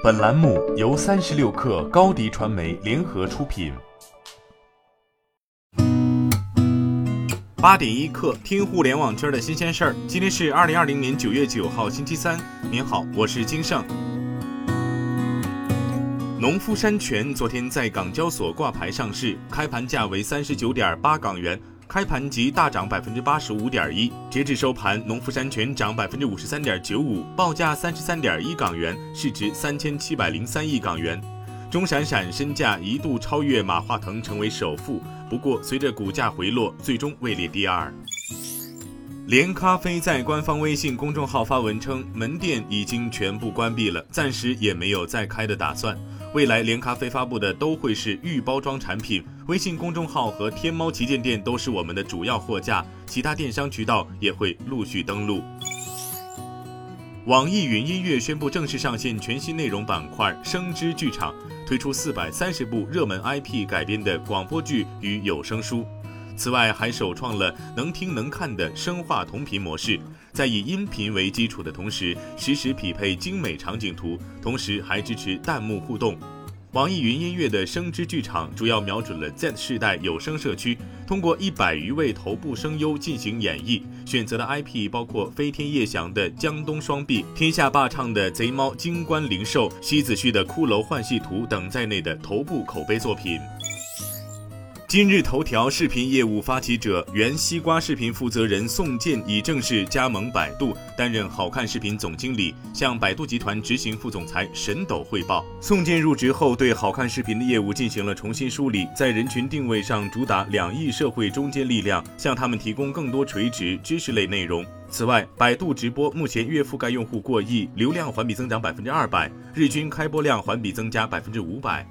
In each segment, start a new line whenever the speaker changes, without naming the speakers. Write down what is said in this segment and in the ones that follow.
本栏目由三十六氪高低传媒联合出品。
八点一刻，听互联网圈的新鲜事儿。今天是二零二零年九月九号，星期三。您好，我是金盛。农夫山泉昨天在港交所挂牌上市，开盘价为三十九点八港元。开盘即大涨百分之八十五点一，截至收盘，农夫山泉涨百分之五十三点九五，报价三十三点一港元，市值三千七百零三亿港元。钟闪闪身价一度超越马化腾，成为首富，不过随着股价回落，最终位列第二。连咖啡在官方微信公众号发文称，门店已经全部关闭了，暂时也没有再开的打算。未来连咖啡发布的都会是预包装产品，微信公众号和天猫旗舰店都是我们的主要货架，其他电商渠道也会陆续登陆。网易云音乐宣布正式上线全新内容板块“声之剧场”，推出四百三十部热门 IP 改编的广播剧与有声书。此外，还首创了能听能看的声画同频模式，在以音频为基础的同时，实时匹配精美场景图，同时还支持弹幕互动。网易云音乐的声之剧场主要瞄准了 Z 世代有声社区，通过一百余位头部声优进行演绎，选择的 IP 包括飞天夜翔的江东双璧、天下霸唱的贼猫金冠灵兽、西子旭的骷髅幻戏图等在内的头部口碑作品。今日头条视频业务发起者、原西瓜视频负责人宋健已正式加盟百度，担任好看视频总经理，向百度集团执行副总裁沈斗汇报。宋健入职后，对好看视频的业务进行了重新梳理，在人群定位上主打两亿社会中坚力量，向他们提供更多垂直知识类内容。此外，百度直播目前月覆盖用户过亿，流量环比增长百分之二百，日均开播量环比增加百分之五百。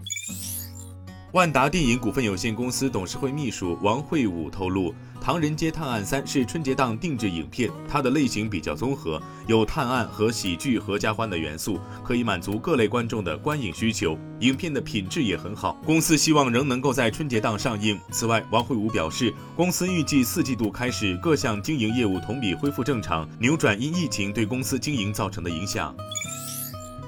万达电影股份有限公司董事会秘书王慧武透露，《唐人街探案三》是春节档定制影片，它的类型比较综合，有探案和喜剧合家欢的元素，可以满足各类观众的观影需求。影片的品质也很好，公司希望仍能够在春节档上映。此外，王慧武表示，公司预计四季度开始各项经营业务同比恢复正常，扭转因疫情对公司经营造成的影响。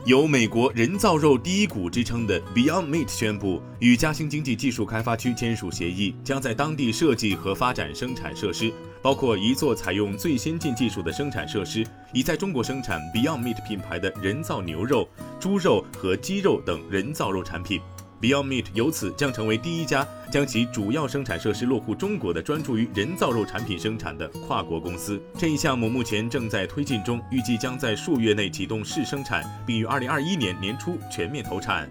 由美国人造肉第一股之称的 Beyond Meat 宣布与嘉兴经济技术开发区签署协议，将在当地设计和发展生产设施，包括一座采用最先进技术的生产设施，以在中国生产 Beyond Meat 品牌的人造牛肉、猪肉和鸡肉等人造肉产品。Beyond Meat 由此将成为第一家将其主要生产设施落户中国的专注于人造肉产品生产的跨国公司。这一项目目前正在推进中，预计将在数月内启动试生产，并于二零二一年年初全面投产。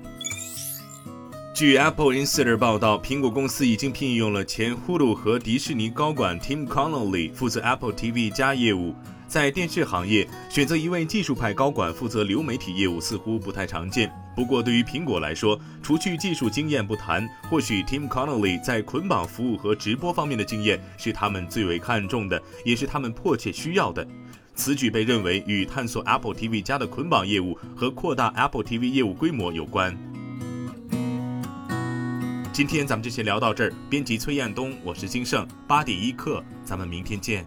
据 Apple Insider 报道，苹果公司已经聘用了前 Hulu 和迪士尼高管 Tim Connolly 负责 Apple TV 加业务。在电视行业，选择一位技术派高管负责流媒体业务似乎不太常见。不过，对于苹果来说，除去技术经验不谈，或许 Tim Connolly 在捆绑服务和直播方面的经验是他们最为看重的，也是他们迫切需要的。此举被认为与探索 Apple TV 加的捆绑业务和扩大 Apple TV 业务规模有关。今天咱们就先聊到这儿。编辑崔彦东，我是金盛八点一刻，咱们明天见。